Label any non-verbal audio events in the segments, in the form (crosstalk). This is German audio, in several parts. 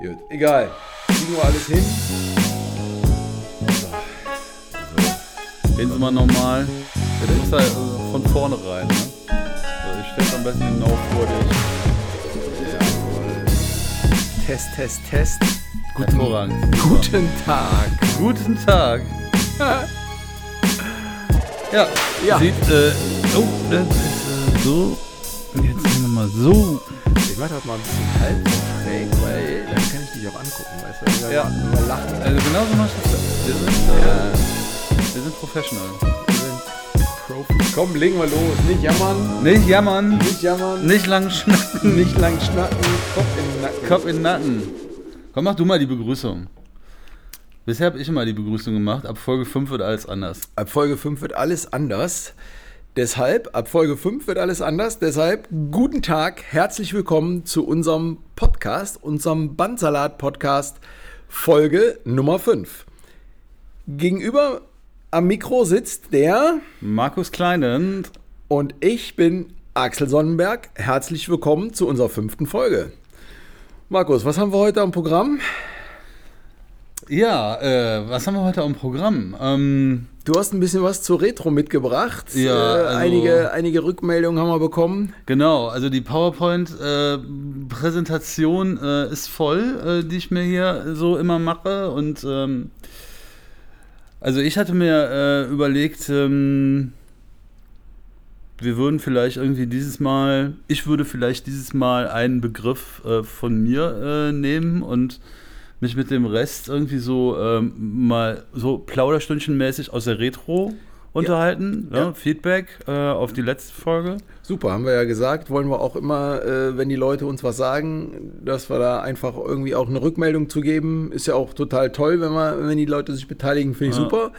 Gut, egal. Kriegen wir alles hin. Gehen Sie mal normal. Der ist halt äh, von vorne rein. Ne? Also ich stehe am besten genau vor dir. Test, Test, Test. Hervorragend. Guten Tag. Guten Tag. (laughs) ja, Ja. sieht, äh, oh, das ist äh, so. Und Jetzt nehmen wir mal so. Ich mach das mal ein bisschen halb so schräg, weil dann kann ich dich auch angucken, weißt du? Wir Ja. wir lachen. Also genauso machst du das. Wir sind, äh, wir sind professional. Wir sind Profis. Komm, legen wir los. Nicht jammern. Nicht jammern, Nicht jammern. nicht lang schnacken, Nicht lang schnacken. Kopf in den Nacken. Kopf in den Nacken. Komm, mach du mal die Begrüßung. Bisher habe ich immer die Begrüßung gemacht. Ab Folge 5 wird alles anders. Ab Folge 5 wird alles anders. Deshalb, ab Folge 5 wird alles anders. Deshalb, guten Tag, herzlich willkommen zu unserem Podcast, unserem Bandsalat-Podcast, Folge Nummer 5. Gegenüber am Mikro sitzt der Markus Kleinen. und ich bin Axel Sonnenberg. Herzlich willkommen zu unserer fünften Folge. Markus, was haben wir heute am Programm? Ja, äh, was haben wir heute am Programm? Ähm, Du hast ein bisschen was zur Retro mitgebracht. Ja, äh, also- einige, einige Rückmeldungen haben wir bekommen. genau, also die PowerPoint-Präsentation äh, ist voll, äh, die ich mir hier so immer mache. Und ähm, also ich hatte mir äh, überlegt, ähm, wir würden vielleicht irgendwie dieses Mal, ich würde vielleicht dieses Mal einen Begriff äh, von mir äh, nehmen und mich mit dem Rest irgendwie so ähm, mal so Plauderstündchenmäßig aus der Retro unterhalten. Ja. Ja. Feedback äh, auf die letzte Folge. Super, haben wir ja gesagt, wollen wir auch immer, äh, wenn die Leute uns was sagen, dass wir da einfach irgendwie auch eine Rückmeldung zu geben. Ist ja auch total toll, wenn, wir, wenn die Leute sich beteiligen, finde ich Ja. super.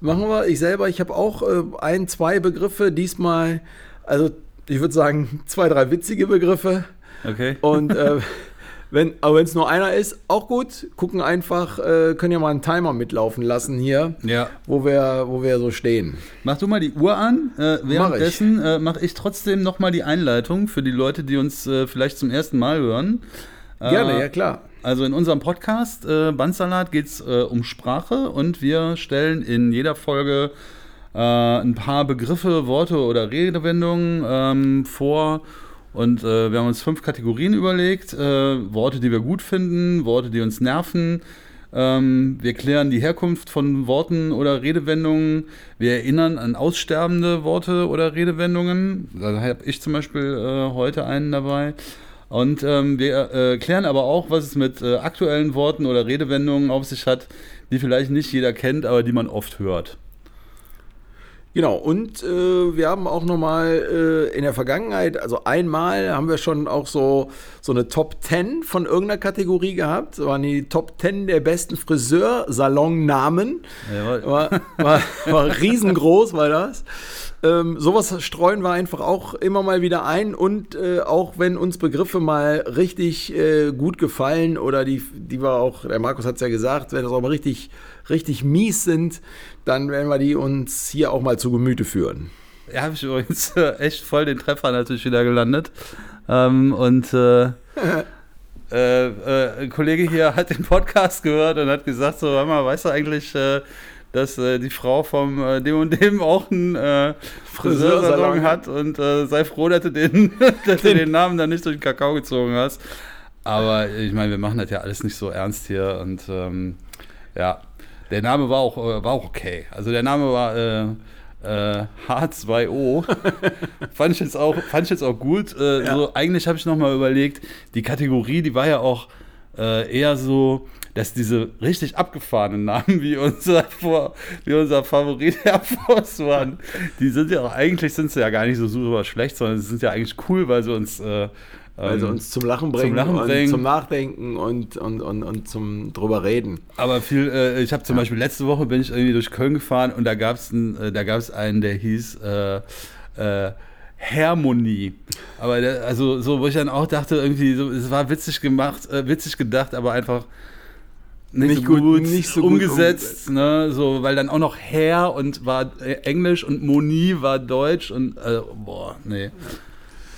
Machen wir. Ich selber, ich habe auch äh, ein, zwei Begriffe, diesmal, also ich würde sagen, zwei, drei witzige Begriffe. Okay. Und äh, (laughs) wenn, aber wenn es nur einer ist, auch gut. Gucken einfach, äh, können ja mal einen Timer mitlaufen lassen hier, Ja. wo wir, wo wir so stehen. Mach du mal die Uhr an. Äh, Mach währenddessen äh, mache ich trotzdem nochmal die Einleitung für die Leute, die uns äh, vielleicht zum ersten Mal hören. Äh, Gerne, ja klar. Also in unserem Podcast äh, Bandsalat geht es äh, um Sprache und wir stellen in jeder Folge äh, ein paar Begriffe, Worte oder Redewendungen ähm, vor. Und äh, wir haben uns fünf Kategorien überlegt. Äh, Worte, die wir gut finden, Worte, die uns nerven. Ähm, wir klären die Herkunft von Worten oder Redewendungen. Wir erinnern an aussterbende Worte oder Redewendungen. Da habe ich zum Beispiel äh, heute einen dabei. Und ähm, wir äh, klären aber auch, was es mit äh, aktuellen Worten oder Redewendungen auf sich hat, die vielleicht nicht jeder kennt, aber die man oft hört. Genau, und äh, wir haben auch nochmal äh, in der Vergangenheit, also einmal haben wir schon auch so, so eine Top 10 von irgendeiner Kategorie gehabt. Das waren die Top 10 der besten Friseursalonnamen. War, war, war riesengroß, war das. Ähm, sowas streuen wir einfach auch immer mal wieder ein und äh, auch wenn uns Begriffe mal richtig äh, gut gefallen oder die, die wir auch, der Markus hat es ja gesagt, wenn das auch mal richtig, richtig mies sind, dann werden wir die uns hier auch mal zu Gemüte führen. Ja, habe ich übrigens äh, echt voll den Treffer natürlich wieder gelandet. Ähm, und äh, (laughs) äh, äh, ein Kollege hier hat den Podcast gehört und hat gesagt: So, hör mal, weißt du eigentlich, dass äh, die Frau vom äh, dem und dem auch einen äh, Friseursalon hat und äh, sei froh, dass du den, (laughs) dass du den Namen dann nicht durch den Kakao gezogen hast. Aber ich meine, wir machen das ja alles nicht so ernst hier und ähm, ja, der Name war auch, äh, war auch okay. Also der Name war äh, äh, H2O. (laughs) fand, ich jetzt auch, fand ich jetzt auch gut. Ja. so, eigentlich habe ich nochmal überlegt, die Kategorie, die war ja auch äh, eher so, dass diese richtig abgefahrenen Namen wie unser, Vor- wie unser Favorit Air Force One, die sind ja auch eigentlich sind sie ja gar nicht so super schlecht, sondern sie sind ja eigentlich cool, weil sie uns äh, Also ähm, uns zum Lachen bringen, Lachen und bringen. zum Nachdenken und, und, und, und zum drüber reden. Aber viel, äh, ich habe zum Beispiel letzte Woche bin ich irgendwie durch Köln gefahren und da gab es äh, da gab's einen, der hieß äh, äh, Harmonie. Aber der, also so, wo ich dann auch dachte, irgendwie, so, es war witzig gemacht, äh, witzig gedacht, aber einfach nicht, Nicht so gut- gut, nicht so gut umgesetzt, ne? So, weil dann auch noch Herr und war äh, Englisch und Moni war Deutsch und äh, boah, nee.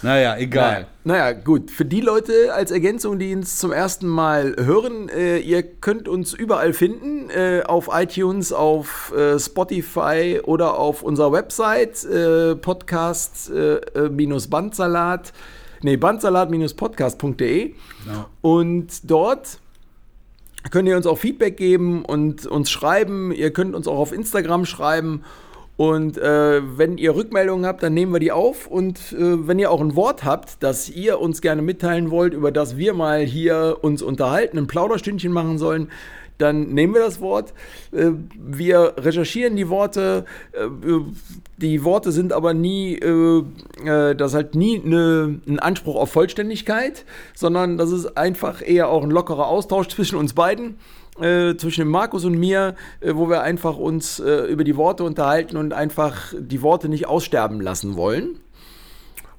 Naja, egal. Naja, gut. Für die Leute als Ergänzung, die uns zum ersten Mal hören, äh, ihr könnt uns überall finden, äh, auf iTunes, auf äh, Spotify oder auf unserer Website, äh, Podcast-Bandsalat, nee, bandsalat-podcast.de. Genau. Und dort könnt ihr uns auch Feedback geben und uns schreiben. Ihr könnt uns auch auf Instagram schreiben. Und äh, wenn ihr Rückmeldungen habt, dann nehmen wir die auf. Und äh, wenn ihr auch ein Wort habt, das ihr uns gerne mitteilen wollt, über das wir mal hier uns unterhalten, ein Plauderstündchen machen sollen, dann nehmen wir das Wort. Äh, wir recherchieren die Worte. Äh, die Worte sind aber nie, äh, äh, das ist halt nie eine, ein Anspruch auf Vollständigkeit, sondern das ist einfach eher auch ein lockerer Austausch zwischen uns beiden. Äh, zwischen dem Markus und mir, äh, wo wir einfach uns äh, über die Worte unterhalten und einfach die Worte nicht aussterben lassen wollen.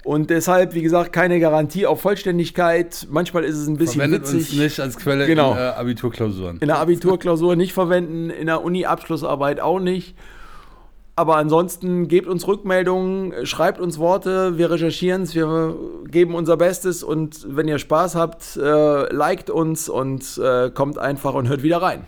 Und deshalb, wie gesagt, keine Garantie auf Vollständigkeit. Manchmal ist es ein bisschen Verwendet witzig. uns nicht als Quelle Genau. in Abiturklausuren. In der Abiturklausur nicht verwenden, in der Uni-Abschlussarbeit auch nicht. Aber ansonsten gebt uns Rückmeldungen, schreibt uns Worte, wir recherchieren es, wir geben unser Bestes und wenn ihr Spaß habt, äh, liked uns und äh, kommt einfach und hört wieder rein.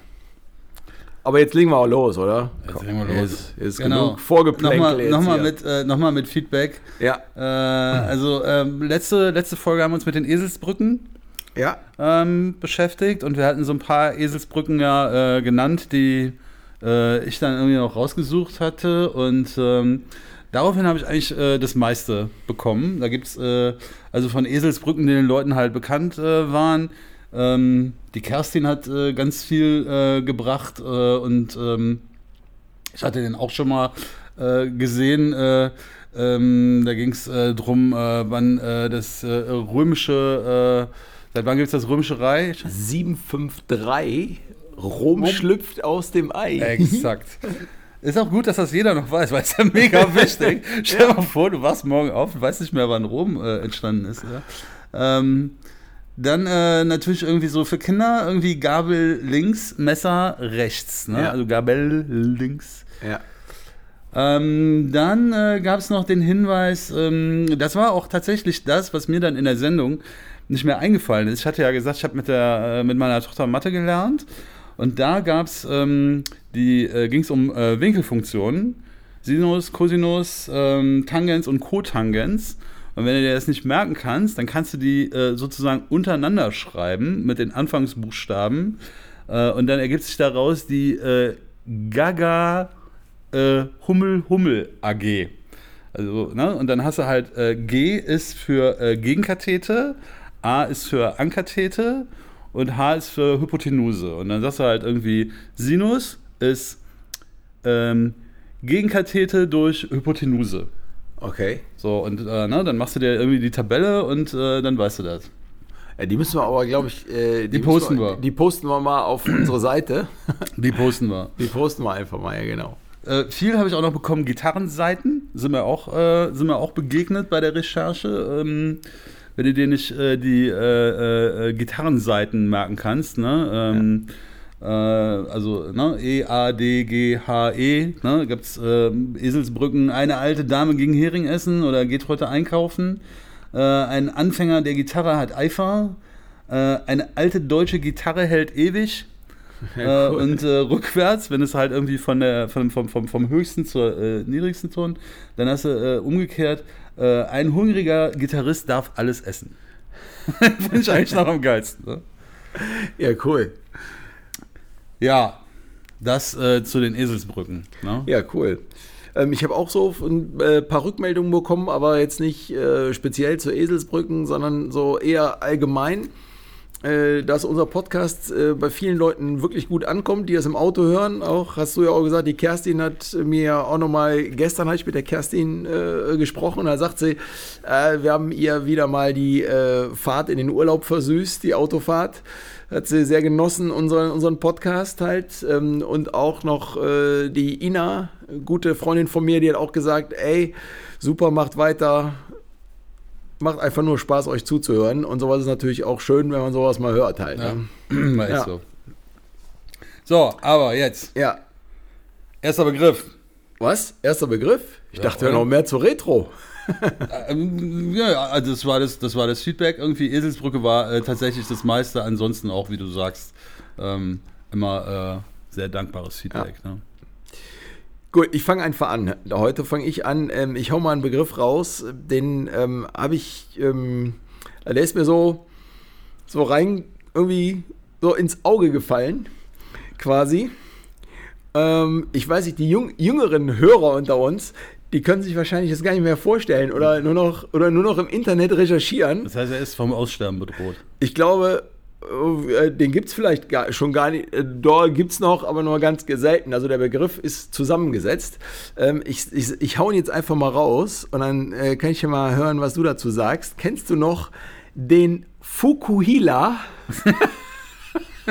Aber jetzt legen wir auch los, oder? Jetzt legen wir los. Ist, ist Genau. genug Vorgeplänkel Nochmal, jetzt nochmal, mit, äh, nochmal mit Feedback. Ja, Äh, also ähm, letzte, letzte Folge haben wir uns mit den Eselsbrücken ja. ähm, beschäftigt und wir hatten so ein paar Eselsbrücken ja äh, genannt, die äh, ich dann irgendwie noch rausgesucht hatte und ähm, daraufhin habe ich eigentlich äh, das meiste bekommen. Da gibt es äh, also von Eselsbrücken, die den Leuten halt bekannt äh, waren. Ähm, die Kerstin hat äh, ganz viel äh, gebracht und ähm, ich hatte den auch schon mal gesehen. Äh, ähm, da ging es äh, drum, äh, wann äh, das römische, seit wann gibt es das römische Reich? 753, Rom schlüpft aus dem Ei. Exakt. (laughs) Ist auch gut, dass das jeder noch weiß, weil es ja mega wichtig. Stell dir mal vor, du wachst morgen auf und weißt nicht mehr, wann Rom äh, entstanden ist. Ja? Ähm, dann äh, natürlich irgendwie so für Kinder irgendwie Gabel links, Messer rechts. Ne? Ja. Also Gabel links. Ja. Ähm, dann äh, gab es noch den Hinweis, ähm, das war auch tatsächlich das, was mir dann in der Sendung nicht mehr eingefallen ist. Ich hatte ja gesagt, ich habe mit, der, äh, mit meiner Tochter Mathe gelernt und da gab es, ähm, die äh, ging es um äh, Winkelfunktionen, Sinus, Cosinus, ähm, Tangens und Cotangens. Und wenn du dir das nicht merken kannst, dann kannst du die äh, sozusagen untereinander schreiben mit den Anfangsbuchstaben. Äh, und dann ergibt sich daraus die äh, Gaga äh, Hummel Hummel AG. Also, ne? Und dann hast du halt G ist für Gegenkathete, A ist für Ankathete und H ist für Hypotenuse. Und dann sagst du halt irgendwie, Sinus ist ähm, Gegenkathete durch Hypotenuse. Okay. So, und äh, ne, dann machst du dir irgendwie die Tabelle und äh, dann weißt du das. Ja, die müssen wir aber, glaube ich, äh, Die müssen posten wir. Die posten wir mal auf (clears throat) unsere Seite. Die posten wir. Die posten wir einfach mal, ja, genau. Äh, viel habe ich auch noch bekommen, Gitarrenseiten sind mir auch, äh, sind mir auch begegnet bei der Recherche. Ähm, wenn du dir nicht äh, die äh, äh, Gitarrenseiten merken kannst, ne? Ähm, äh, also ne? E, A, D, G, H, E, ne? Gibt es Eselsbrücken, eine alte Dame ging Hering essen oder geht heute einkaufen. Äh, ein Anfänger der Gitarre hat Eifer. Äh, eine alte deutsche Gitarre hält ewig. Ja, Äh, cool. und äh, rückwärts, wenn es halt irgendwie von der, von, vom, vom, vom höchsten zur äh, niedrigsten Ton, dann hast du äh, umgekehrt, äh, ein hungriger Gitarrist darf alles essen. (laughs) Finde ich eigentlich noch am geilsten. Ne? Ja, cool. Ja, das äh, zu den Eselsbrücken. Ne? Ja, cool. Ähm, ich habe auch so ein äh, paar Rückmeldungen bekommen, aber jetzt nicht äh, speziell zu Eselsbrücken, sondern so eher allgemein, dass unser Podcast äh, bei vielen Leuten wirklich gut ankommt, die das im Auto hören. Auch hast du ja auch gesagt, die Kerstin hat mir auch nochmal, gestern habe ich mit der Kerstin äh, gesprochen da sagt sie, äh, wir haben ihr wieder mal die äh, Fahrt in den Urlaub versüßt, die Autofahrt hat sie sehr genossen, unseren, unseren Podcast halt. Ähm, und auch noch äh, die Ina, gute Freundin von mir, die hat auch gesagt, ey, super, macht weiter. Macht einfach nur Spaß, euch zuzuhören. Und sowas ist natürlich auch schön, wenn man sowas mal hört halt. Ja. Ne? (clears throat) Weißt Ja. du. So, aber jetzt, ja. erster Begriff. Was? Erster Begriff? Ich Ja, dachte ja noch mehr zu Retro. (laughs) Ähm, ja, ja, also das war das, das war das Feedback. Irgendwie Eselsbrücke war äh, tatsächlich das meiste. Ansonsten auch, wie du sagst, ähm, immer äh, sehr dankbares Feedback. Ja. Ne? Gut, ich fange einfach an. Heute fange ich an. Ähm, ich hau mal einen Begriff raus, den ähm, habe ich, ähm, der ist mir so, so rein irgendwie so ins Auge gefallen, quasi. Ähm, ich weiß nicht, die jung, jüngeren Hörer unter uns, die können sich wahrscheinlich das gar nicht mehr vorstellen oder nur noch, oder nur noch im Internet recherchieren. Das heißt, er ist vom Aussterben bedroht. Ich glaube, den gibt es vielleicht gar, schon gar nicht. Äh, da gibt es noch, aber nur ganz selten. Also der Begriff ist zusammengesetzt. Ähm, ich, ich, ich hau ihn jetzt einfach mal raus und dann äh, kann ich ja mal hören, was du dazu sagst. Kennst du noch den Fukuhila? (laughs)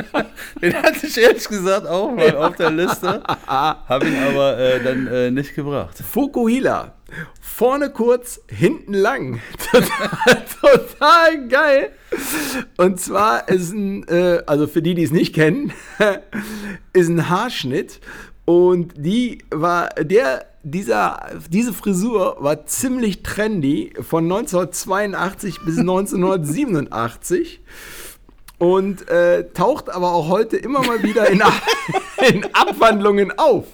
(laughs) Den hatte ich ehrlich gesagt auch mal auf der Liste. Habe ihn aber äh, dann äh, nicht gebracht. Fukuhila. Vorne kurz, hinten lang. (laughs) Total, total geil. Und zwar ist ein, äh, also für die, die es nicht kennen, (laughs) ist ein Haarschnitt. Und die war, der, dieser, diese Frisur war ziemlich trendy von 1982 bis 1987 und äh, taucht aber auch heute immer mal wieder in, (laughs) in Abwandlungen auf.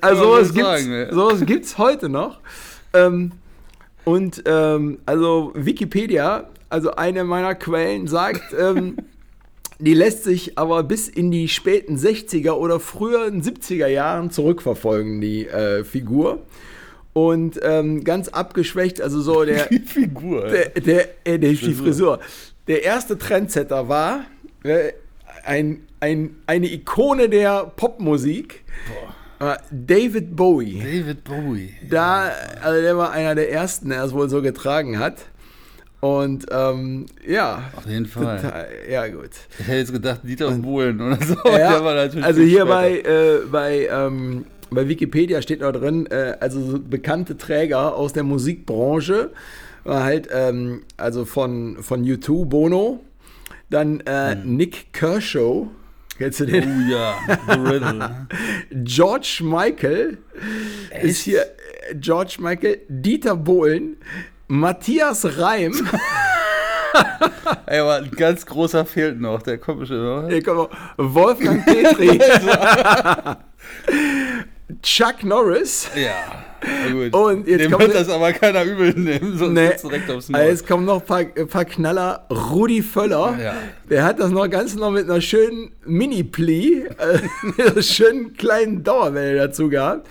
Also sowas gibt's, sowas gibt's heute noch. Ähm, und ähm, also Wikipedia, also eine meiner Quellen, sagt, ähm, (laughs) die lässt sich aber bis in die späten 60er oder früheren 70er Jahren zurückverfolgen, die äh, Figur. Und ähm, ganz abgeschwächt, also so der. Die Figur. Der, der, äh, der, die Frisur der erste Trendsetter war, äh, ein, ein, eine Ikone der Popmusik. Boah. David Bowie. David Bowie. Da, also der war einer der ersten, der es wohl so getragen hat. Und ähm, ja. Auf jeden Fall. Total, ja, gut. Ich hätte jetzt gedacht, Dieter Bohlen oder so. Ja, also hier bei, äh, bei, ähm, bei Wikipedia steht noch drin, äh, also so bekannte Träger aus der Musikbranche war halt, ähm, also von, von U2, Bono, dann äh, hm. Nick Kershaw. Kennst du den? Oh ja, The (laughs) Riddle. George Michael Echt? ist hier äh, George Michael, Dieter Bohlen, Matthias Reim. (laughs) Ey, aber ein ganz großer fehlt noch, der kommt bestimmt noch. Wolfgang Petri. (laughs) Chuck Norris. Ja. Gut. (laughs) Und jetzt Dem kommt wird das aber keiner übel nehmen, sonst nee, direkt aufs Maul. Jetzt kommen noch ein paar, ein paar Knaller. Rudi Völler, ja. der hat das noch ganz noch mit einer schönen Mini-Plee, äh, (laughs) mit einer schönen kleinen Dauerwelle dazu gehabt.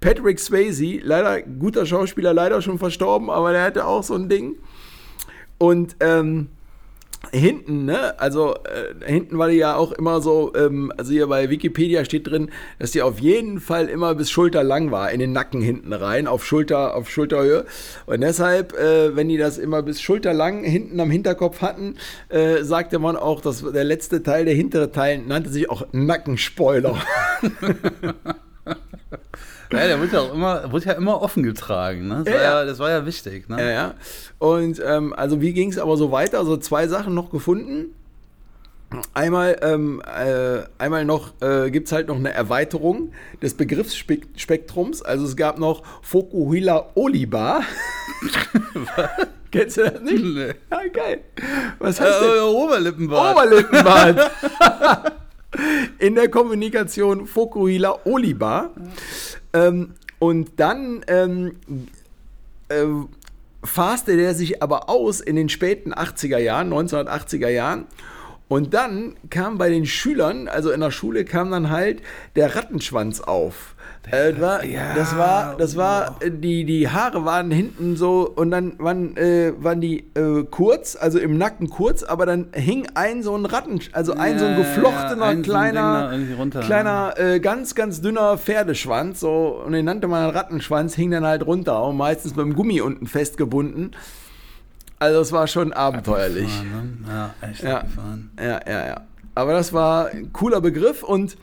Patrick Swayze, leider guter Schauspieler, leider schon verstorben, aber der hatte auch so ein Ding. Und ähm, hinten, ne? Also äh, hinten war die ja auch immer so, ähm, also hier bei Wikipedia steht drin, dass die auf jeden Fall immer bis Schulter lang war, in den Nacken hinten rein, auf Schulter, auf Schulterhöhe. Und deshalb, äh, wenn die das immer bis Schulter lang hinten am Hinterkopf hatten, äh, sagte man auch, dass der letzte Teil, der hintere Teil, nannte sich auch Nackenspoiler. (laughs) Ja, der wird ja auch immer, wird ja immer offen getragen. Ne? Das, ja, war ja, das war ja wichtig. Ne? Ja, ja. Und ähm, also wie ging es aber so weiter? Also zwei Sachen noch gefunden. Einmal, ähm, äh, einmal noch äh, gibt es halt noch eine Erweiterung des Begriffsspektrums. Also es gab noch Fokuhila Olibar. (laughs) Kennst du das nicht? Nee. Ja, geil. Was heißt äh, denn? Oberlippenbart. Oberlippenbart. (laughs) In der Kommunikation Fokuhila Olibar. Ähm, und dann ähm, äh, faste der sich aber aus in den späten 80er Jahren, 1980er Jahren. Und dann kam bei den Schülern, also in der Schule, kam dann halt der Rattenschwanz auf. Äh, das war, ja, das war, das war äh, die, die Haare waren hinten so und dann waren, äh, waren die äh, kurz, also im Nacken kurz, aber dann hing ein so ein Ratten, also ein so ein geflochtener, ja, kleiner, so kleiner, äh, ganz, ganz dünner Pferdeschwanz, so, und den nannte man Rattenschwanz, hing dann halt runter und meistens mit dem Gummi unten festgebunden. Also es war schon abenteuerlich. Abgefahren, ne? Ja, echt ja, ja, ja, ja. Aber das war ein cooler Begriff und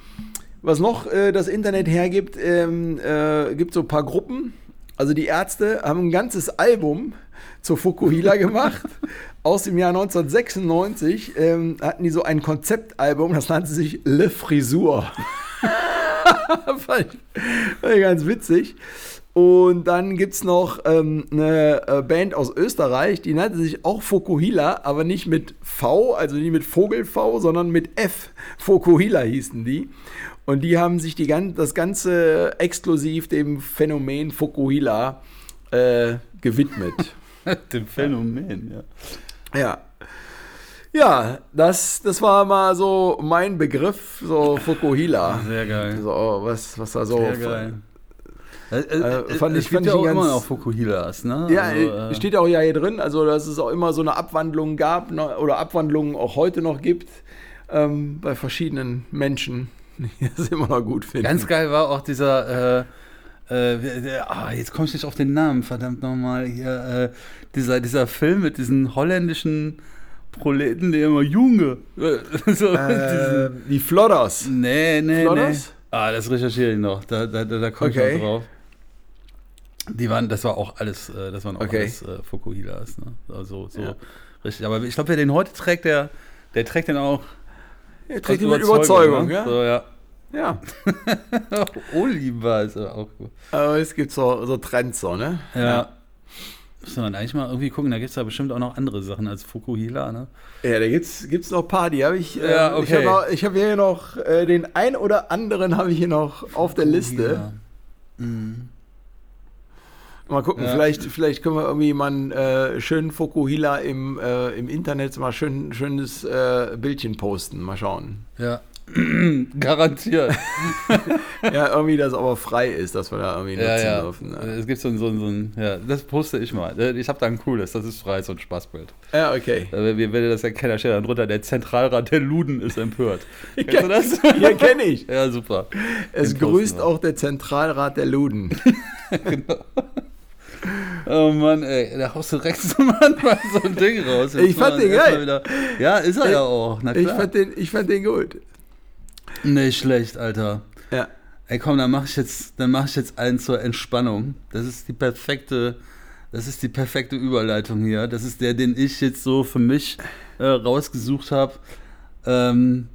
was noch äh, das Internet hergibt, ähm, äh, gibt so ein paar Gruppen. Also die Ärzte haben ein ganzes Album zur Fukuhila gemacht. (laughs) Aus dem Jahr 1996 ähm, hatten die so ein Konzeptalbum, das nannte sich Le Frisur. (laughs) (laughs) fand, ich, fand ich ganz witzig. Und dann gibt es noch ähm, eine äh, Band aus Österreich, die nannte sich auch Fokuhila, aber nicht mit V, also nicht mit Vogel V, sondern mit F. Fokuhila hießen die. Und die haben sich die, das Ganze exklusiv dem Phänomen Fokuhila äh, gewidmet. (laughs) dem Phänomen, ja. Ja. Ja, das, das war mal so mein Begriff, so Fukuhila. Sehr geil. So, was, was da so. Sehr geil. Äh, äh, Äh, fand es ich- fand ja ich auch immer noch Fukuhilas, ne? Ja, Also, äh, äh, steht auch ja hier drin, also dass es auch immer so eine Abwandlung gab ne, oder Abwandlungen auch heute noch gibt ähm, bei verschiedenen Menschen, (laughs) die das immer noch gut finden. Ganz geil war auch dieser, äh, äh, ah, jetzt komme ich nicht auf den Namen, verdammt nochmal, hier, äh, dieser, dieser Film mit diesen holländischen Proleten, der immer Junge. äh, (laughs) so, äh, die Flodders. nee, nee, nee. Flodders? Ah, das recherchiere ich noch, da, da, da, da komme ich Okay. noch drauf. Die waren, das war auch alles, äh, das waren auch Okay. alles äh, Fukuhilas, ne? Also so Ja. richtig. Aber ich glaube, wer den heute trägt, der, der trägt den auch Er trägt ihn mit Überzeugung, ne? ja? So, ja. Ja. (laughs) Oliver ist auch gut. Aber es gibt so, so Trends, so, ne? Ja. Müssen wir dann eigentlich mal irgendwie gucken, da gibt es ja bestimmt auch noch andere Sachen als Fukuhila, ne? Ja, da gibt's, gibt's noch ein paar, die habe ich. Ja, Ich okay. habe ich habe hier noch äh, den ein oder anderen habe ich hier noch auf der Liste. Mhm. Mal gucken, Ja. vielleicht, vielleicht können wir irgendwie mal einen äh, schönen Fokuhila im, äh, im Internet mal schön schönes äh, Bildchen posten. Mal schauen. Ja. (clears throat) Garantiert. (laughs) ja, irgendwie, dass aber frei ist, dass wir da irgendwie nutzen ja, ja. dürfen. Ne? Es gibt so ein, so ein, so ein, ja, das poste ich mal. Ich habe da ein cooles, das ist frei, so ein Spaßbild. Ja, okay. Äh, wenn ihr das erkennt, da steht dann drunter, der Zentralrat der Luden ist empört. (laughs) Kennst du das? (laughs) Ja, kenne ich. Ja, super. Es Den grüßt wir. auch der Zentralrat der Luden. Oh Mann, ey, da haust du direkt (laughs) so manchmal so ein Ding raus. Ich fand den geil. Wieder, ja, ist er Ich- ja auch. Na Ich klar. fand, den, ich fand den gut. Nicht schlecht, Alter. Ja. Ey, komm, dann mache ich jetzt, dann mache ich jetzt einen zur Entspannung. Das ist die perfekte, das ist die perfekte Überleitung hier. Das ist der, den ich jetzt so für mich äh, rausgesucht habe. Ähm,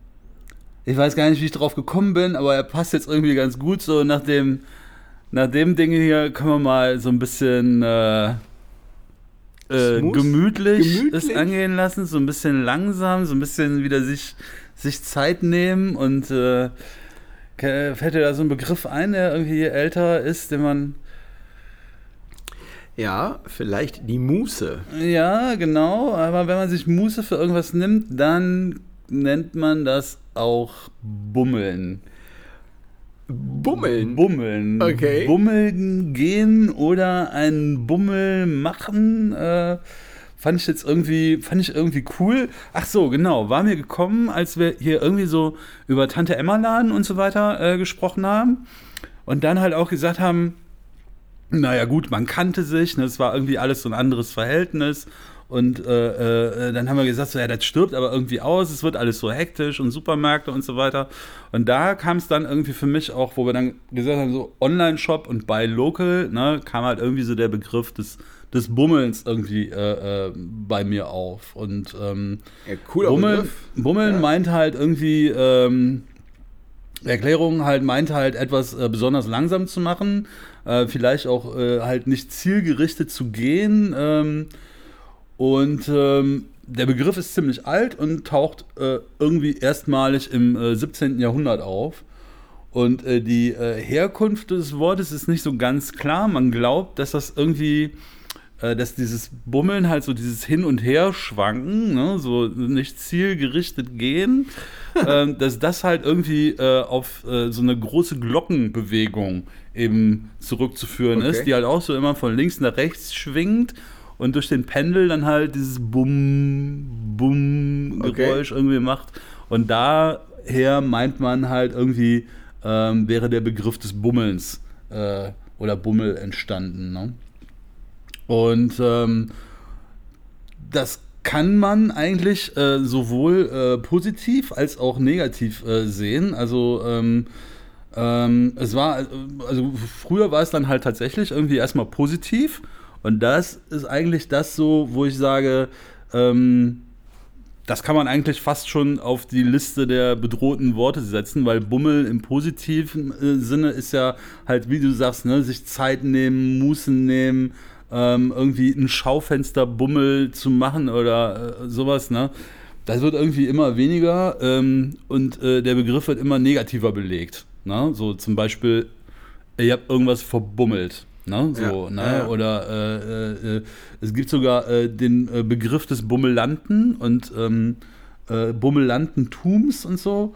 ich weiß gar nicht, wie ich drauf gekommen bin, aber er passt jetzt irgendwie ganz gut. So nach dem, nach dem Ding hier können wir mal so ein bisschen äh, äh, gemütlich, Gemütlich? es angehen lassen, so ein bisschen langsam, so ein bisschen wieder sich, sich Zeit nehmen und äh, fällt dir da so ein Begriff ein, der irgendwie älter ist, den man Ja, vielleicht die Muße. Ja, genau. Aber wenn man sich Muße für irgendwas nimmt, dann nennt man das auch Bummeln. Bummeln. Bummeln. Okay. Bummeln gehen oder einen Bummel machen. Äh, fand ich jetzt irgendwie, fand ich irgendwie cool. Ach so, genau. War mir gekommen, als wir hier irgendwie so über Tante Emma Laden und so weiter äh, gesprochen haben. Und dann halt auch gesagt haben, naja, gut, man kannte sich, ne, es war irgendwie alles so ein anderes Verhältnis. Und äh, äh, dann haben wir gesagt, so, ja, das stirbt aber irgendwie aus, es wird alles so hektisch und Supermärkte und so weiter. Und da kam es dann irgendwie für mich auch, wo wir dann gesagt haben, so Online-Shop und Buy Local, ne, kam halt irgendwie so der Begriff des, des Bummelns irgendwie äh, äh, bei mir auf. Und ähm, Ja, cooler Bummeln, Begriff. Bummeln Ja. meint halt irgendwie, ähm, Erklärung halt meint halt etwas äh, besonders langsam zu machen, äh, vielleicht auch äh, halt nicht zielgerichtet zu gehen. Ähm, und ähm, der Begriff ist ziemlich alt und taucht äh, irgendwie erstmalig im äh, 17. Jahrhundert auf. Und äh, die äh, Herkunft des Wortes ist nicht so ganz klar. Man glaubt, dass das irgendwie, äh, dass dieses Bummeln halt so dieses Hin- und Herschwanken, ne, so nicht zielgerichtet gehen, (laughs) ähm, dass das halt irgendwie äh, auf so eine große Glockenbewegung eben zurückzuführen Okay. ist, die halt auch so immer von links nach rechts schwingt und durch den Pendel dann halt dieses Bum, Bum Okay. Geräusch irgendwie macht. Und daher meint man halt irgendwie, ähm, wäre der Begriff des Bummelns äh, oder Bummel entstanden. Ne? Und ähm, das kann man eigentlich äh, sowohl äh, positiv als auch negativ äh, sehen. Also ähm, ähm, es war, also früher war es dann halt tatsächlich irgendwie erstmal positiv. Und das ist eigentlich das so, wo ich sage, ähm, das kann man eigentlich fast schon auf die Liste der bedrohten Worte setzen, weil Bummel im positiven äh, Sinne ist ja halt, wie du sagst, ne, sich Zeit nehmen, Mußen nehmen, ähm, irgendwie ein Schaufensterbummel zu machen oder äh, sowas, ne? Das wird irgendwie immer weniger ähm, und äh, der Begriff wird immer negativer belegt. Ne? So zum Beispiel, ihr habt irgendwas verbummelt. Ne? So, Ja, ne? ja, ja. Oder äh, äh, es gibt sogar äh, den äh, Begriff des Bummelanten und ähm, äh, Bummelantentums und so.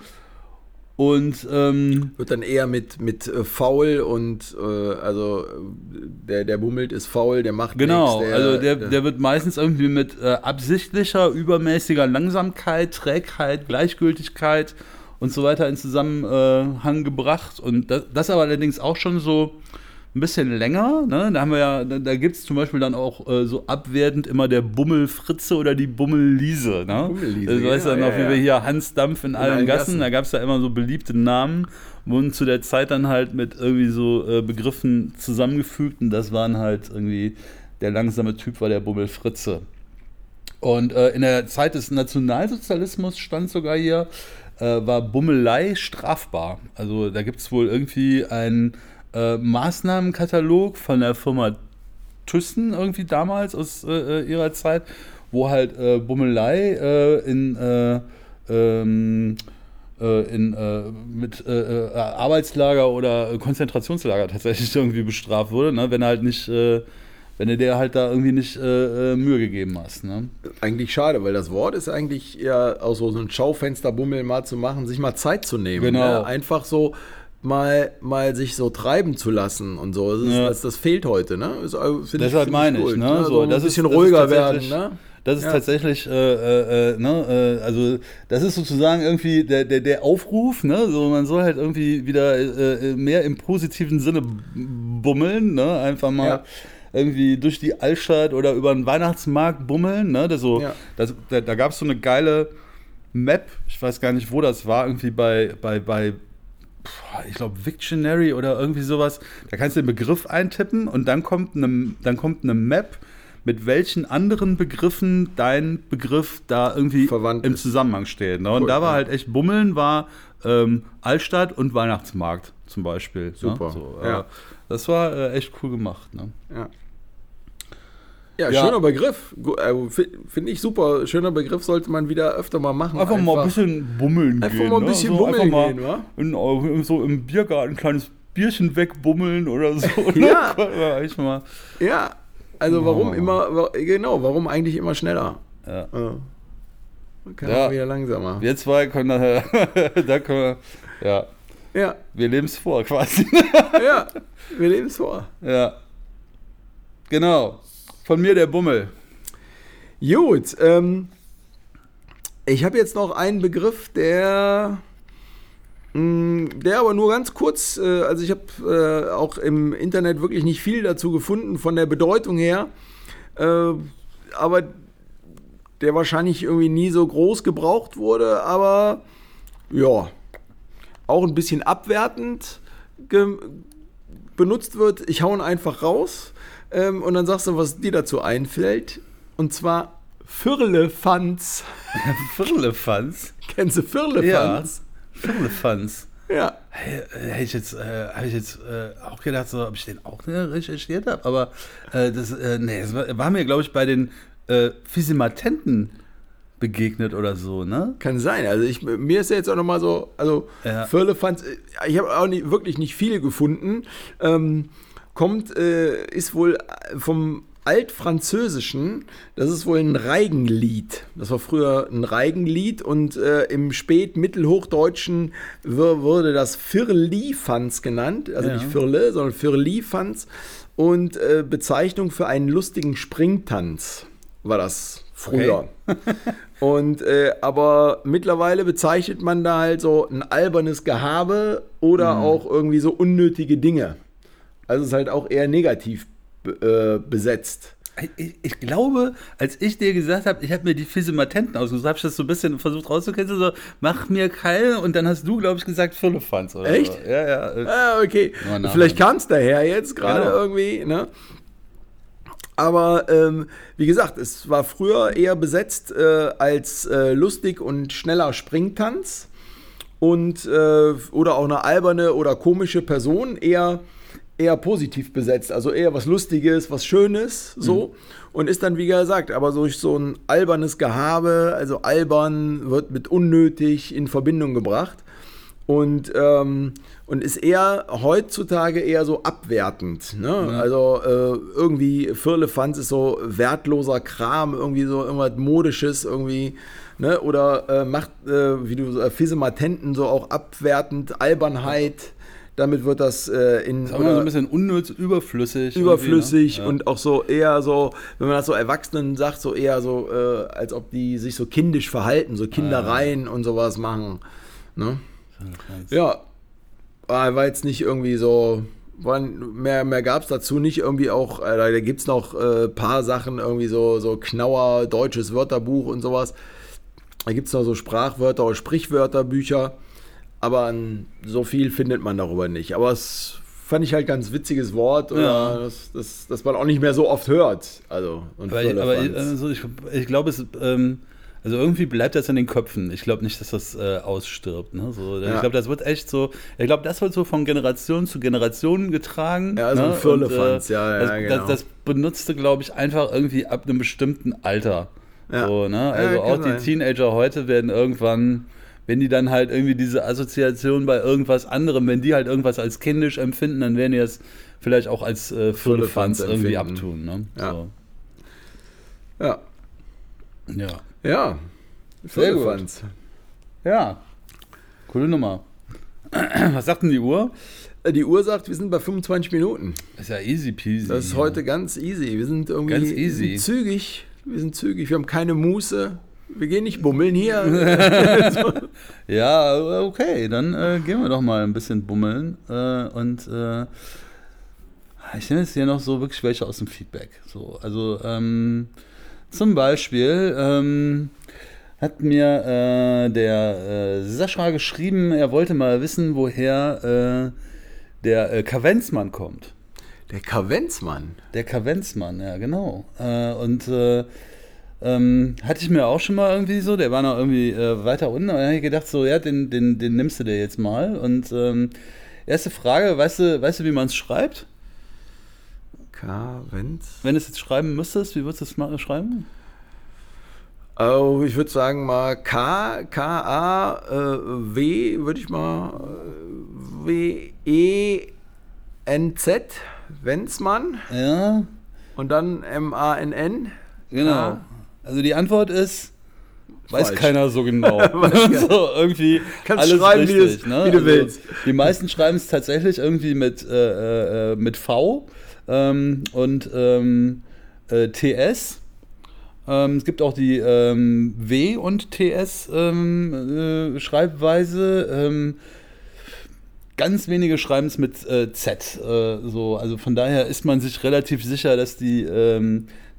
Und ähm, Wird dann eher mit, mit äh, faul und äh, also äh, der, der bummelt ist faul, der macht genau, nichts. also der, der wird meistens irgendwie mit äh, absichtlicher, übermäßiger Langsamkeit, Trägheit, Gleichgültigkeit und so weiter in Zusammenhang gebracht. Und das, das aber allerdings auch schon so ein bisschen länger. Ne? Da haben wir ja, da, da gibt es zum Beispiel dann auch äh, so abwertend immer der Bummelfritze oder die Bummelliese. Ne? Bummelliese, Also, weißt du ja, dann noch, ja, wie ja. wir hier Hans Dampf in, allen allen Gassen, Gassen. da gab es ja immer so beliebte Namen, wurden zu der Zeit dann halt mit irgendwie so äh, Begriffen zusammengefügt und das waren halt irgendwie, der langsame Typ war der Bummelfritze. Und äh, in der Zeit des Nationalsozialismus stand sogar hier, äh, war Bummelei strafbar. Also da gibt es wohl irgendwie einen äh, Maßnahmenkatalog von der Firma Thyssen irgendwie damals aus äh, äh, ihrer Zeit, wo halt äh, Bummelei äh, in, äh, ähm, äh, in mit Arbeitslager oder Konzentrationslager tatsächlich (laughs) irgendwie bestraft wurde, ne? wenn er halt nicht, äh, wenn du dir halt da irgendwie nicht äh, Mühe gegeben hast. Ne? eigentlich schade, weil das Wort ist eigentlich eher aus so einem Schaufensterbummel mal zu machen, sich mal Zeit zu nehmen. Genau. Ne? Einfach so mal, mal sich so treiben zu lassen und so. Das, ist, Ja. das, das fehlt heute, ne? Äh, find ich- Deshalb find meine ich, gut, ne? So, ein das ist- bisschen das ist ruhiger werden, tatsächlich- ne? Das ist Ja. tatsächlich, äh, äh, äh, ne, äh, also das ist sozusagen irgendwie der, der, der Aufruf, ne, so man soll halt irgendwie wieder äh, mehr im positiven Sinne bummeln, ne, einfach mal Ja. irgendwie durch die Altstadt oder über den Weihnachtsmarkt bummeln, ne, das so, Ja. das, da, da gab es so eine geile Map, ich weiß gar nicht, wo das war, irgendwie bei, bei, bei ich glaube, Victionary oder irgendwie sowas. Da kannst du den Begriff eintippen und dann kommt eine, dann kommt eine Map, mit welchen anderen Begriffen dein Begriff da irgendwie Verwandt im. Zusammenhang steht. Ne? Und Cool, da war ja. halt echt Bummeln, war ähm, Altstadt und Weihnachtsmarkt zum Beispiel. Super, Ne? So, ja. äh, das war äh, echt cool gemacht. Ne? Ja. Ja, Ja. schöner Begriff. Äh, fi- Finde ich super. Schöner Begriff sollte man wieder öfter mal machen. Einfach, mal ein bisschen bummeln Einfach gehen. mal ein ne? bisschen so, bummeln einfach mal gehen, wa? In, so im Biergarten ein kleines Bierchen wegbummeln oder so. Ja. (laughs) Ne? Ja, (laughs) also warum Oh. immer, genau, warum eigentlich immer schneller? Ja. Ja. Man kann Ja. wieder langsamer. Wir zwei können nachher, (laughs) da können wir, ja, Ja, wir leben es vor quasi. ja, wir leben es vor. ja. Genau. Von mir der Bummel. Gut, ähm, ich habe jetzt noch einen Begriff, der, mh, der aber nur ganz kurz, äh, also ich habe äh, auch im Internet wirklich nicht viel dazu gefunden von der Bedeutung her, äh, aber der wahrscheinlich irgendwie nie so groß gebraucht wurde, aber ja, auch ein bisschen abwertend benutzt wird. Ich hau ihn einfach raus ähm, und dann sagst du, was dir dazu einfällt. Und zwar Firlefanz. (laughs) Firlefanz. Kennst du Firlefanz? Firlefanz. Ja. Äh, Hätte ich jetzt, äh, hab ich jetzt äh, auch gedacht, so, ob ich den auch ne, recherchiert habe, aber äh, das, äh, nee, das war, war mir, glaube ich, bei den äh, Physimatenten begegnet oder so, ne? Kann sein. Also ich, mir ist ja jetzt auch nochmal so, also Ja. Firlefanz, äh, ich habe auch nicht, wirklich nicht viele gefunden. Ähm, kommt, äh, ist wohl vom Altfranzösischen, das ist wohl ein Reigenlied. Das war früher ein Reigenlied und äh, im Spätmittelhochdeutschen wurde das Firlifanz genannt. Also Ja. nicht Firle, sondern Firlifanz. Und äh, Bezeichnung für einen lustigen Springtanz war das früher. (laughs) Und äh, aber mittlerweile bezeichnet man da halt so ein albernes Gehabe oder auch irgendwie so unnötige Dinge. Also es ist halt auch eher negativ äh, besetzt. Ich, ich glaube, als ich dir gesagt habe, ich habe mir die Physimatenten ausgesucht, habe ich das so ein bisschen versucht rauszukriegen, so, mach mir keinen und dann hast du, glaube ich, gesagt. Oder Echt? So. Ja, ja. Ah, okay. Nachher. Vielleicht kam es daher jetzt gerade Genau. irgendwie, ne? Aber ähm, wie gesagt, es war früher eher besetzt äh, als äh, lustig und schneller Springtanz und äh, oder auch eine alberne oder komische Person eher eher positiv besetzt, also eher was Lustiges, was Schönes, so. Mhm. Und ist dann, wie gesagt, aber durch so ein albernes Gehabe, also albern, wird mit unnötig in Verbindung gebracht. Und, ähm, und ist eher heutzutage eher so abwertend. Ne? Ja. Also äh, irgendwie Firlefanz ist so wertloser Kram, irgendwie so irgendwas Modisches, irgendwie. Ne? Oder äh, macht, äh, wie du äh, Fisematenten so auch abwertend, Albernheit damit wird das äh, in. Sagen wir so ein bisschen unnütz, überflüssig. Überflüssig ne? ja. und auch so eher so, wenn man das so Erwachsenen sagt, so eher so, äh, als ob die sich so kindisch verhalten, so Kindereien ah, ja. und sowas machen. Ne? Ja, war jetzt nicht irgendwie so. Mehr, mehr gab es dazu nicht. Irgendwie auch, äh, da gibt es noch ein äh, paar Sachen, irgendwie so, so Knauer, deutsches Wörterbuch und sowas. Da gibt es noch so Sprachwörter oder Sprichwörterbücher aber so viel findet man darüber nicht. Aber es fand ich halt ganz witziges Wort, ja. das, das, das, man auch nicht mehr so oft hört. Also, aber, ich, aber also ich, ich glaube, es. Ähm, also irgendwie bleibt das in den Köpfen. Ich glaube nicht, dass das äh, ausstirbt. Ne? So, ja. Ich glaube, das wird echt so. Ich glaube, das wird so von Generation zu Generation getragen. Ja, also ne? ein Firlefanz, äh, ja, ja, das, genau. Das, das benutzte, glaube ich, einfach irgendwie ab einem bestimmten Alter. Ja. So, ne? Also auch die sein. Teenager heute werden irgendwann wenn die dann halt irgendwie diese Assoziation bei irgendwas anderem, wenn die halt irgendwas als kindisch empfinden, dann werden die es vielleicht auch als äh, Firlefanz irgendwie abtun. Ne? Ja. So. ja. Ja. Ja. Firlefanz. Ja. Coole Nummer. (clears throat) Was sagt denn die Uhr? Äh, die Uhr sagt, wir sind bei 25 Minuten. Das ist ja easy peasy. Das ist heute ganz easy. Wir sind irgendwie ganz easy. zügig. Wir sind zügig. Wir haben keine Muße wir gehen nicht bummeln hier. (laughs) ja, okay, dann äh, gehen wir doch mal ein bisschen bummeln. Äh, und äh, ich nehme jetzt hier noch so wirklich welche aus dem Feedback. So, also ähm, zum Beispiel ähm, hat mir äh, der äh, Sascha geschrieben, er wollte mal wissen, woher äh, der äh, Kavenzmann kommt. Der Kavenzmann? Der Kavenzmann, ja, genau. und ähm, hatte ich mir auch schon mal irgendwie so, der war noch irgendwie äh, weiter unten. Und dann habe ich gedacht, so, ja, den, den, den nimmst du dir jetzt mal. Und ähm, erste Frage, weißt du, weißt du wie man es schreibt? K, wenn's? Wenn du es jetzt schreiben müsstest, wie würdest du es mal schreiben? Oh, ich würde sagen mal K, K, A, äh, W, würde ich mal äh, W, E, N, Z, Wenzmann. Ja. Und dann M, A, N, N. Genau. Also die Antwort ist, weiß Falsch. keiner so genau. (laughs) (laughs) so, irgendwie Kannst alles schreiben, richtig, wie, es, ne? wie du also, willst. Die meisten schreiben es tatsächlich irgendwie mit, äh, äh, mit V ähm, und ähm, äh, TS. Ähm, es gibt auch die ähm, W und TS ähm, äh, Schreibweise. Ähm, ganz wenige schreiben es mit äh, Z. Äh, so. Also von daher ist man sich relativ sicher, dass die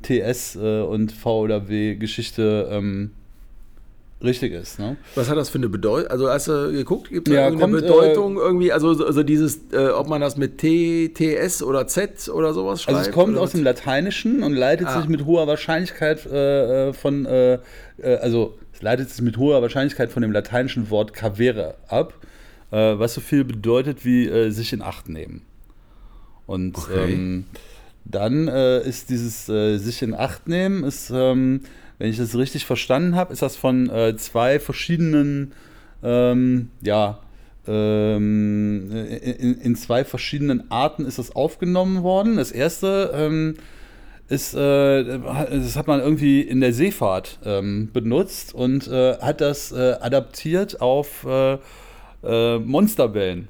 TS äh, und V oder W Geschichte ähm, richtig ist. Ne? Was hat das für eine Bedeutung? Also hast du geguckt, gibt es ja, eine kommt, Bedeutung äh, irgendwie? Also, also dieses, äh, ob man das mit T, TS oder Z oder sowas schreibt? Also es kommt aus dem Lateinischen und leitet ah. sich mit hoher Wahrscheinlichkeit äh, äh von, äh, also es leitet sich mit hoher Wahrscheinlichkeit von dem lateinischen Wort cavere ab, was so viel bedeutet wie sich in Acht nehmen. Und okay. ähm, dann äh, ist dieses äh, sich in Acht nehmen, ist, ähm, wenn ich das richtig verstanden habe, ist das von äh, zwei verschiedenen, ähm, ja, ähm, in, in, zwei verschiedenen Arten ist das aufgenommen worden. Das erste ähm, ist, äh, das hat man irgendwie in der Seefahrt ähm, benutzt und äh, hat das äh, adaptiert auf Monsterwellen.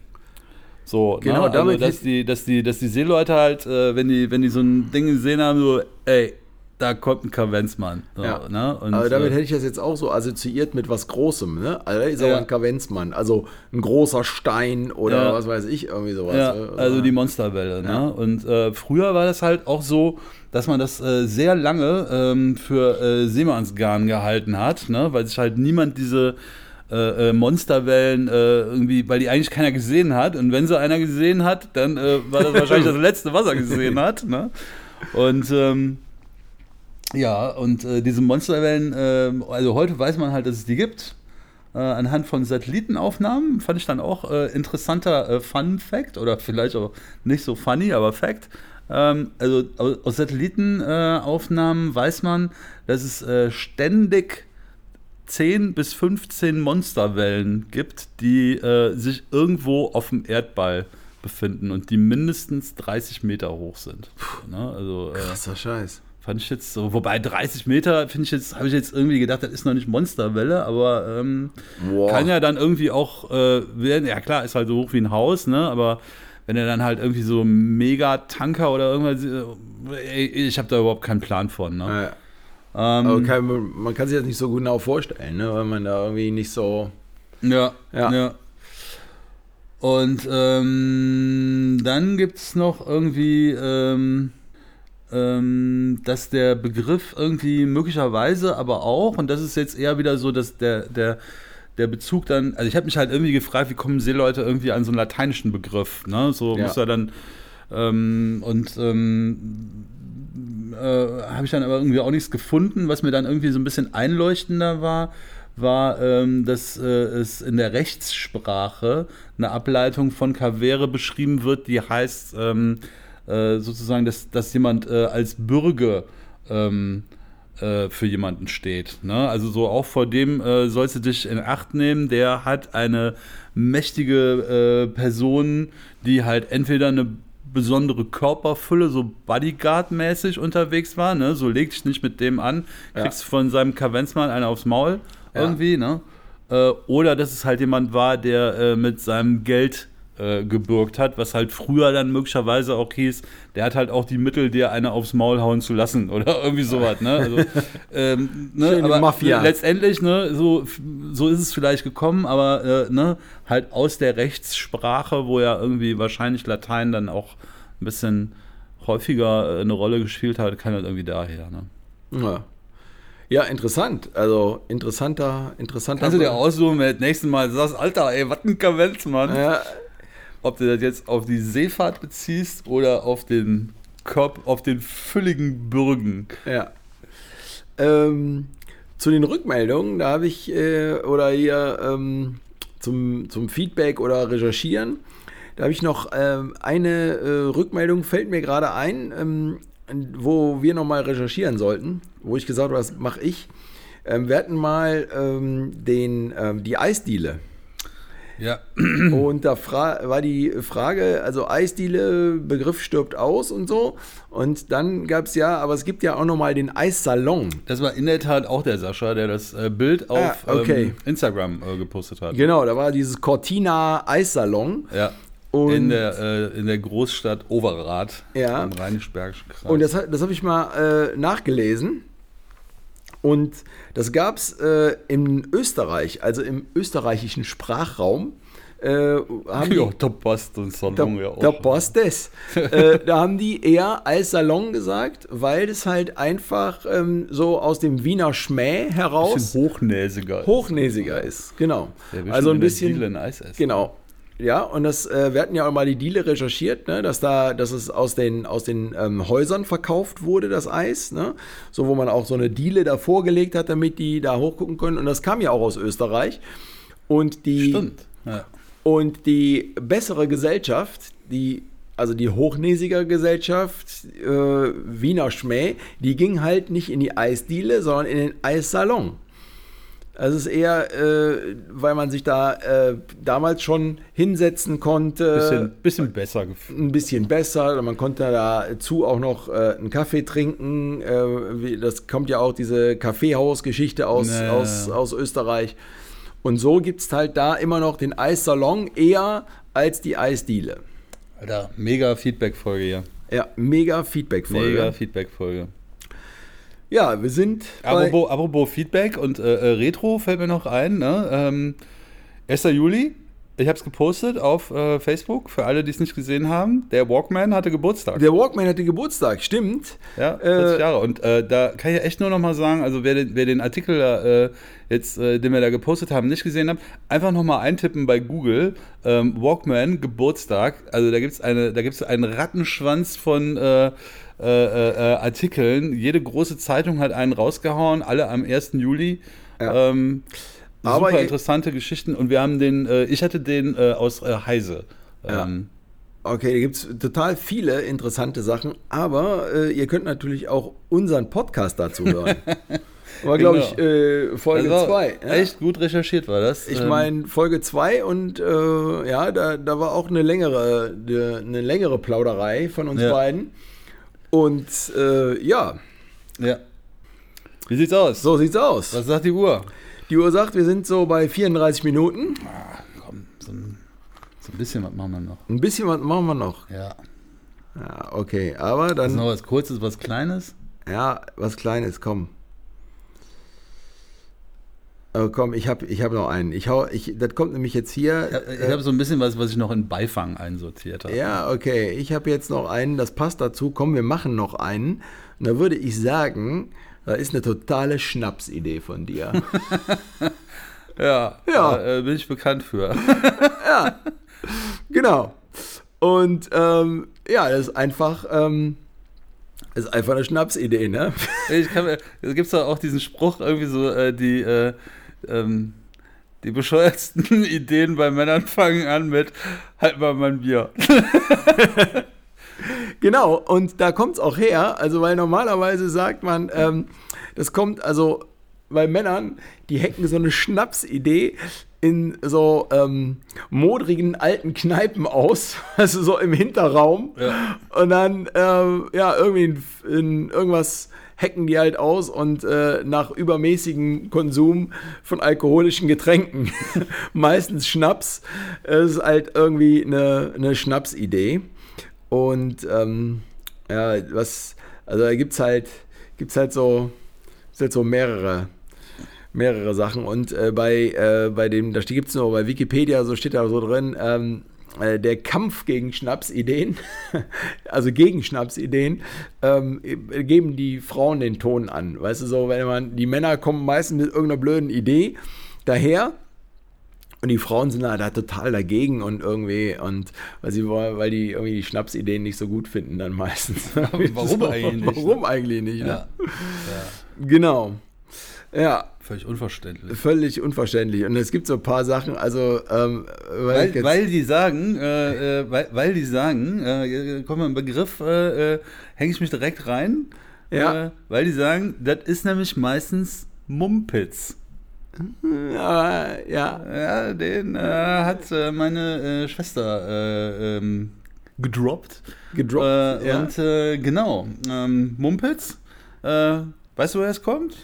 So, genau, ne? damit also, dass die, dass die, dass die Seeleute halt, äh, wenn die, wenn die so ein Ding gesehen haben, so, ey, da kommt ein Kavenzmann. So, ja. ne? Und, Aber damit äh, hätte ich das jetzt auch so assoziiert mit was Großem, ne? Also ist ja. aber ein Kavenzmann, also ein großer Stein oder ja. was weiß ich, irgendwie sowas. Ja, ne? also die Monsterwelle, ne? Und äh, früher war das halt auch so, dass man das äh, sehr lange ähm, für äh, Seemannsgarn gehalten hat, ne? Weil sich halt niemand diese äh, äh, Monsterwellen äh, irgendwie, weil die eigentlich keiner gesehen hat. Und wenn sie einer gesehen hat, dann äh, war das wahrscheinlich das (laughs) letzte, was er gesehen hat. Ne? Und ähm, ja, und äh, diese Monsterwellen, äh, also heute weiß man halt, dass es die gibt. Anhand von Satellitenaufnahmen fand ich dann auch interessanter äh, Fun-Fact oder vielleicht auch nicht so funny, aber Fact. Ähm, also aus Satellitenaufnahmen weiß man, dass es ständig 10 bis 15 Monsterwellen gibt, die äh, sich irgendwo auf dem Erdball befinden und die mindestens 30 Meter hoch sind. Ne? Also, äh, Krasser Scheiß. Fand ich jetzt so, wobei 30 Meter, finde ich jetzt, habe ich jetzt irgendwie gedacht, das ist noch nicht Monsterwelle, aber ähm, kann ja dann irgendwie auch äh, werden. Ja klar, ist halt so hoch wie ein Haus, ne? Aber wenn er dann halt irgendwie so Mega-Tanker oder irgendwas, äh, ich habe da überhaupt keinen Plan von, ne? Ja. Ähm, Aber kann, man kann sich das nicht so genau vorstellen, ne? weil man da irgendwie nicht so. Ja, Ja. ja. Und ähm, dann gibt es noch irgendwie, ähm, ähm, dass der Begriff irgendwie möglicherweise aber auch, und das ist jetzt eher wieder so, dass der, der, der Bezug dann, also ich habe mich halt irgendwie gefragt, wie kommen Seeleute irgendwie an so einen lateinischen Begriff, ne? So Ja. muss er dann, ähm, und ähm, äh, habe ich dann aber irgendwie auch nichts gefunden, was mir dann irgendwie so ein bisschen einleuchtender war, war, ähm, dass äh, es in der Rechtssprache eine Ableitung von Cavere beschrieben wird, die heißt ähm, äh, sozusagen, dass, dass jemand äh, als Bürger ähm, äh, für jemanden steht. Ne? Also so auch vor dem sollst du dich in Acht nehmen, der hat eine mächtige Person, die halt entweder eine besondere Körperfülle, so Bodyguard-mäßig unterwegs war, ne? So leg dich nicht mit dem an, Ja. kriegst von seinem Kavenzmann einen aufs Maul Ja. irgendwie, ne? Äh, oder dass es halt jemand war, der äh, mit seinem Geld äh, gebürgt hat, was halt früher dann möglicherweise auch hieß, der hat halt auch die Mittel, dir eine aufs Maul hauen zu lassen oder (laughs) irgendwie sowas, ne? Also, (laughs) ähm, ne? Aber Mafia. letztendlich, ne, so, so ist es vielleicht gekommen, aber äh, ne, halt aus der Rechtssprache, wo ja irgendwie wahrscheinlich Latein dann auch ein bisschen häufiger äh, eine Rolle gespielt hat, kann halt irgendwie daher, ne? Ja. Ja, interessant. Also interessanter, interessanter. Kannst du dir aussuchen, wenn das nächste Mal sagst, Alter, ey, was ein Kavenz, Mann. Ja, Ob du das jetzt auf die Seefahrt beziehst oder auf den Kopf, auf den fülligen Bürgen. ja. Ähm, zu den Rückmeldungen, da habe ich, äh, oder hier ähm, zum, zum Feedback oder Recherchieren, da habe ich noch ähm, eine äh, Rückmeldung, fällt mir gerade ein, ähm, wo wir nochmal recherchieren sollten, wo ich gesagt habe, das mache ich. Ähm, wir hatten mal ähm, den, die Eisdiele. Ja. Und da war die Frage, also Eisdiele, Begriff stirbt aus und so. Und dann gab es ja, aber es gibt ja auch nochmal den Eissalon. Das war in der Tat auch der Sascha, der das äh, Bild auf Ah, okay. ähm, Instagram äh, gepostet hat. Genau, da war dieses Cortina Eissalon. Ja. Und- in, der, äh, in der Großstadt Overath Ja. im Rheinisch-Bergischen Kreis. Und das, das habe ich mal äh, nachgelesen. Und das gab es äh, in Österreich, also im österreichischen Sprachraum. Äh, haben die- ja, da passt Da, Salon ja auch. da passt es. äh, da haben die eher als Salon gesagt, weil das halt einfach ähm, so aus dem Wiener Schmäh heraus bisschen hochnäsiger. hochnäsiger ist. Genau. Der will Also ein bisschen. Ein Eis essen. Genau. Ja, und das, äh, wir hatten ja auch mal die Diele recherchiert, ne, dass da, dass es aus den, aus den ähm, Häusern verkauft wurde, das Eis, ne? So, wo man auch so eine Diele davor gelegt hat, damit die da hochgucken können. Und das kam ja auch aus Österreich. Und die, Stimmt. Ja. und die bessere Gesellschaft, die, also die hochnäsiger Gesellschaft, äh, Wiener Schmäh, die ging halt nicht in die Eisdiele, sondern in den Eissalon. Also es ist eher, äh, weil man sich da äh, damals schon hinsetzen konnte, Bisschen, bisschen besser gefühlt. ein bisschen besser. Man konnte dazu auch noch äh, einen Kaffee trinken. Äh, das kommt ja auch diese Kaffeehausgeschichte aus, ja, aus, aus Österreich. Und so gibt es halt da immer noch den Eissalon eher als die Eisdiele. Alter, mega Feedback-Folge hier. Ja, mega Feedback-Folge. Mega Feedback-Folge. Ja, wir sind Apropos, apropos Feedback und äh, äh, Retro fällt mir noch ein. Ne? Ähm, 1. Juli, ich habe es gepostet auf äh, Facebook, für alle, die es nicht gesehen haben. Der Walkman hatte Geburtstag. Der Walkman hatte Geburtstag, stimmt. Ja, 40 Äh, Jahre. Und äh, da kann ich echt nur noch mal sagen, also wer den, wer den Artikel da, äh, jetzt, äh, den wir da gepostet haben, nicht gesehen hat, einfach noch mal eintippen bei Google, ähm, Walkman, Geburtstag. Also da gibt es eine, da gibt's einen Rattenschwanz von äh, äh, äh, Artikeln. Jede große Zeitung hat einen rausgehauen, alle am 1. Juli. Ja. Ähm, Aber super interessante Geschichten. Und wir haben den, äh, ich hatte den äh, aus äh, Heise. Ja. Ähm, Okay, da gibt es total viele interessante Sachen, aber äh, ihr könnt natürlich auch unseren Podcast dazu hören. (laughs) War, glaube ich, äh, Folge also 2. Echt gut recherchiert war das. Ich Ähm, meine Folge 2 und äh, ja, da, da war auch eine längere, eine längere Plauderei von uns Ja. beiden. Und äh, ja, Ja. Wie sieht's aus? so sieht's aus. Was sagt die Uhr? Die Uhr sagt, wir sind so bei 34 Minuten. Ah, komm, so ein, so ein bisschen was machen wir noch. Ein bisschen was machen wir noch. Ja. Ja, okay, aber Ist dann, noch was Kurzes, was Kleines? ja, was Kleines, komm. Oh, komm, ich habe ich hab noch einen. Ich hau, ich, das kommt nämlich jetzt hier. Ja, ich habe so ein bisschen was, was ich noch in Beifang einsortiert habe. Ja, okay. Ich habe jetzt noch einen, das passt dazu. Komm, wir machen noch einen. Und da würde ich sagen, da ist eine totale Schnapsidee von dir. (laughs) Ja, Ja. Äh, bin ich bekannt für. (laughs) genau. Und ähm, ja, das ist einfach, ähm, das ist einfach eine Schnapsidee, ne? Ich kann es gibt doch auch diesen Spruch, irgendwie so, äh, die, äh, ähm, die bescheuertsten (laughs) Ideen bei Männern fangen an mit, halt mal mein Bier. (laughs) Genau, und da kommt es auch her, also weil normalerweise sagt man, ähm, das kommt also bei Männern, die hacken so eine Schnapsidee in so ähm, modrigen alten Kneipen aus, (laughs) also so im Hinterraum. Ja. Und dann, ähm, ja, irgendwie in, in irgendwas hacken die halt aus und äh, nach übermäßigem Konsum von alkoholischen Getränken, (laughs) meistens Schnaps, ist halt irgendwie eine, eine Schnapsidee. Und ähm, ja, was, also da gibt es halt, gibt's halt so, halt so mehrere, mehrere Sachen. Und äh, bei, äh, bei dem, da gibt es nur bei Wikipedia, so steht da so drin, ähm, äh, der Kampf gegen Schnapsideen, (laughs) also gegen Schnapsideen, ähm, geben die Frauen den Ton an. Weißt du, so, wenn man, die Männer kommen meistens mit irgendeiner blöden Idee daher. Und die Frauen sind da, da total dagegen und irgendwie, und weil sie wollen, weil die irgendwie die Schnapsideen nicht so gut finden, dann meistens. (laughs) (laughs) Warum eigentlich nicht, Warum eigentlich nicht? Ne? Ja. ja. Genau. Ja, Völlig unverständlich. völlig unverständlich. Und es gibt so ein paar Sachen, also, ähm, weil, Weil, weil die sagen, äh, äh, weil, weil die sagen, äh, kommt mal ein Begriff, äh, äh, hänge ich mich direkt rein. Ja. Äh, weil die sagen, das ist nämlich meistens Mumpitz. ja, ja, Ja, den hat meine Schwester äh, ähm, gedroppt. gedroppt. Ja. Und genau, ähm, Mumpitz. Weißt du, woher es kommt?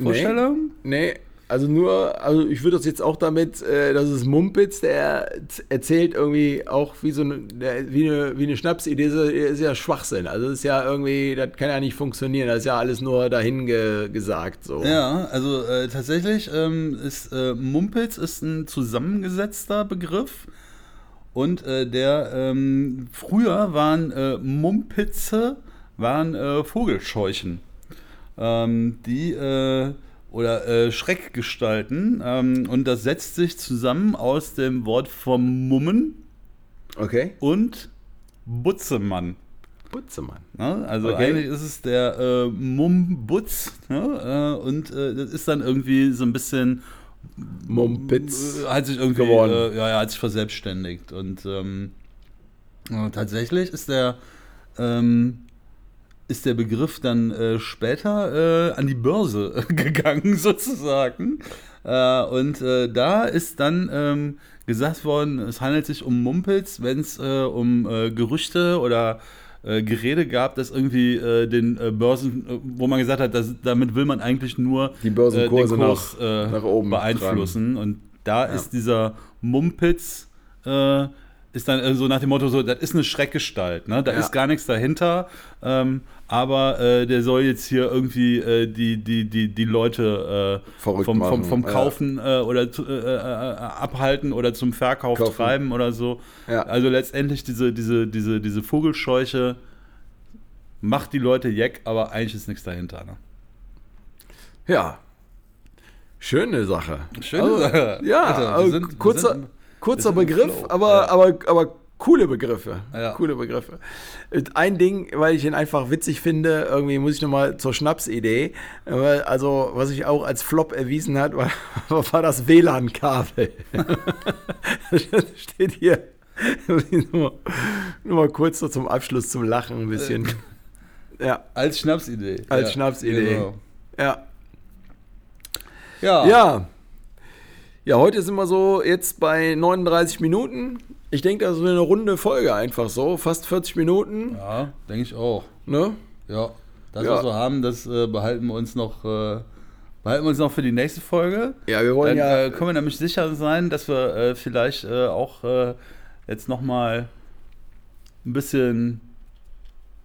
Vorstellung? Nee, also nur, also ich würde das jetzt auch damit, äh, das ist Mumpitz, der erzählt irgendwie auch wie so eine, wie eine, wie eine Schnapsidee, ist, ist ja Schwachsinn. Also das ist ja irgendwie, das kann ja nicht funktionieren, das ist ja alles nur dahin ge, gesagt. So. Ja, also äh, tatsächlich ähm, ist äh, Mumpitz ist ein zusammengesetzter Begriff und äh, der ähm, früher waren äh, Mumpitze waren äh, Vogelscheuchen, ähm, die äh, oder äh, Schreckgestalten ähm, und das setzt sich zusammen aus dem Wort vom Mummen Okay. und Butzemann. Butzemann. Ne? Also Okay. eigentlich ist es der äh, Mumbutz ne? äh, und äh, das ist dann irgendwie so ein bisschen Mumpitz. äh, hat sich irgendwie geworden. Äh, ja, ja, hat sich verselbstständigt und ähm, äh, tatsächlich ist der ähm, ist der Begriff dann äh, später äh, an die Börse (laughs) gegangen sozusagen äh, und äh, da ist dann ähm, gesagt worden, es handelt sich um Mumpitz, wenn es äh, um äh, Gerüchte oder äh, Gerede gab, dass irgendwie äh, den äh, Börsen, äh, wo man gesagt hat, dass, damit will man eigentlich nur Die Börsenkurse äh, den Kurs, nach- äh, nach oben beeinflussen. Und da Ja. ist dieser Mumpitz äh, ist dann äh, so nach dem Motto so, das ist eine Schreckgestalt, ne? Da Ja. ist gar nichts dahinter. Ähm, aber äh, der soll jetzt hier irgendwie äh, die, die, die, die Leute äh, vom, vom, vom ja. Kaufen äh, oder äh, abhalten oder zum Verkauf Kaufen. treiben oder so. Ja. Also letztendlich diese, diese, diese, diese Vogelscheuche macht die Leute jeck, aber eigentlich ist nichts dahinter. Ne? Ja. Schöne Sache. Schöne Also, Sache. Ja, Alter, also sind- kurzer, sind- kurzer Begriff, Flow. aber, Ja. aber, aber coole Begriffe. Ja. Coole Begriffe. Ein Ding, weil ich ihn einfach witzig finde, irgendwie muss ich nochmal zur Schnapsidee. Also, was sich auch als Flop erwiesen hat, war, (laughs) war das WLAN-Kabel. (laughs) Das steht hier. nur, nur mal kurz so zum Abschluss zum Lachen ein bisschen. Ja, Als Schnapsidee. als Ja, Schnapsidee. genau. Ja. Ja. Ja. Ja, heute sind wir so jetzt bei 39 Minuten. Ich denke, das ist eine runde Folge einfach so. Fast 40 Minuten. Ja, denke ich auch. Ne? Ja. Das, Ja. was wir haben, das äh, behalten wir uns noch. Äh, behalten wir uns noch für die nächste Folge. Ja, wir wollen Dann ja. äh, können wir nämlich sicher sein, dass wir äh, vielleicht äh, auch äh, jetzt nochmal ein bisschen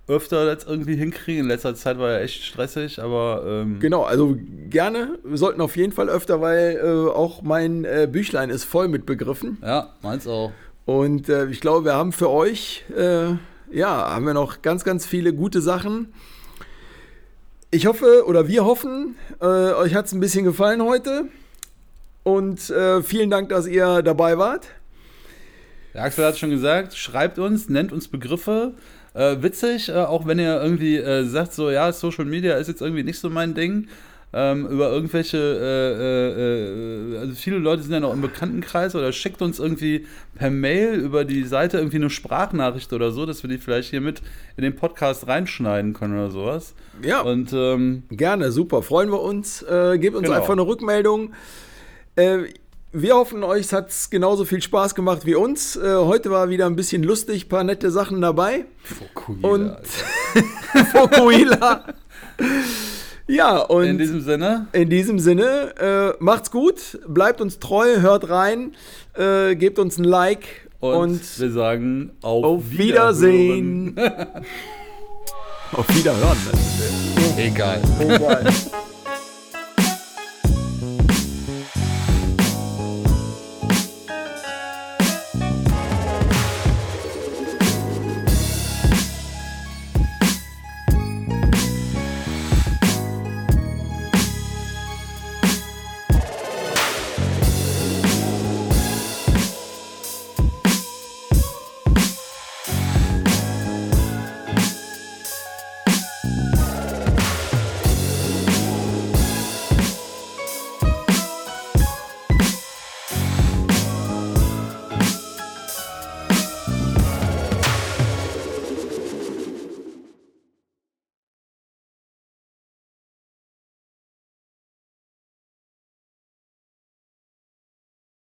öfter das irgendwie hinkriegen. In letzter Zeit war ja echt stressig, aber ähm, Genau, also gerne. Wir sollten auf jeden Fall öfter, weil äh, auch mein äh, Büchlein ist voll mit Begriffen. ja, meins auch. Und äh, ich glaube, wir haben für euch, äh, ja, haben wir noch ganz, ganz viele gute Sachen. Ich hoffe, oder wir hoffen, äh, euch hat es ein bisschen gefallen heute. Und äh, vielen Dank, dass ihr dabei wart. Der Axel hat schon gesagt, schreibt uns, nennt uns Begriffe. Äh, witzig, äh, auch wenn ihr irgendwie äh, sagt, so ja, Social Media ist jetzt irgendwie nicht so mein Ding. Ähm, über irgendwelche, äh, äh, äh, also viele Leute sind ja noch im Bekanntenkreis oder schickt uns irgendwie per Mail über die Seite irgendwie eine Sprachnachricht oder so, dass wir die vielleicht hier mit in den Podcast reinschneiden können oder sowas. Ja, Und ähm, gerne, super, freuen wir uns. Äh, gebt uns Genau. einfach eine Rückmeldung. Äh, wir hoffen, euch hat es genauso viel Spaß gemacht wie uns. Äh, heute war wieder ein bisschen lustig, paar nette Sachen dabei. Fukuhila, Und- Alter. (laughs) Fokuhila. ja, und in diesem Sinne, In diesem Sinne, äh, macht's gut, bleibt uns treu, hört rein, äh, gebt uns ein Like und, und, wir sagen auf, auf Wiedersehen. (laughs) auf Wiederhören. Ne? Egal. Egal.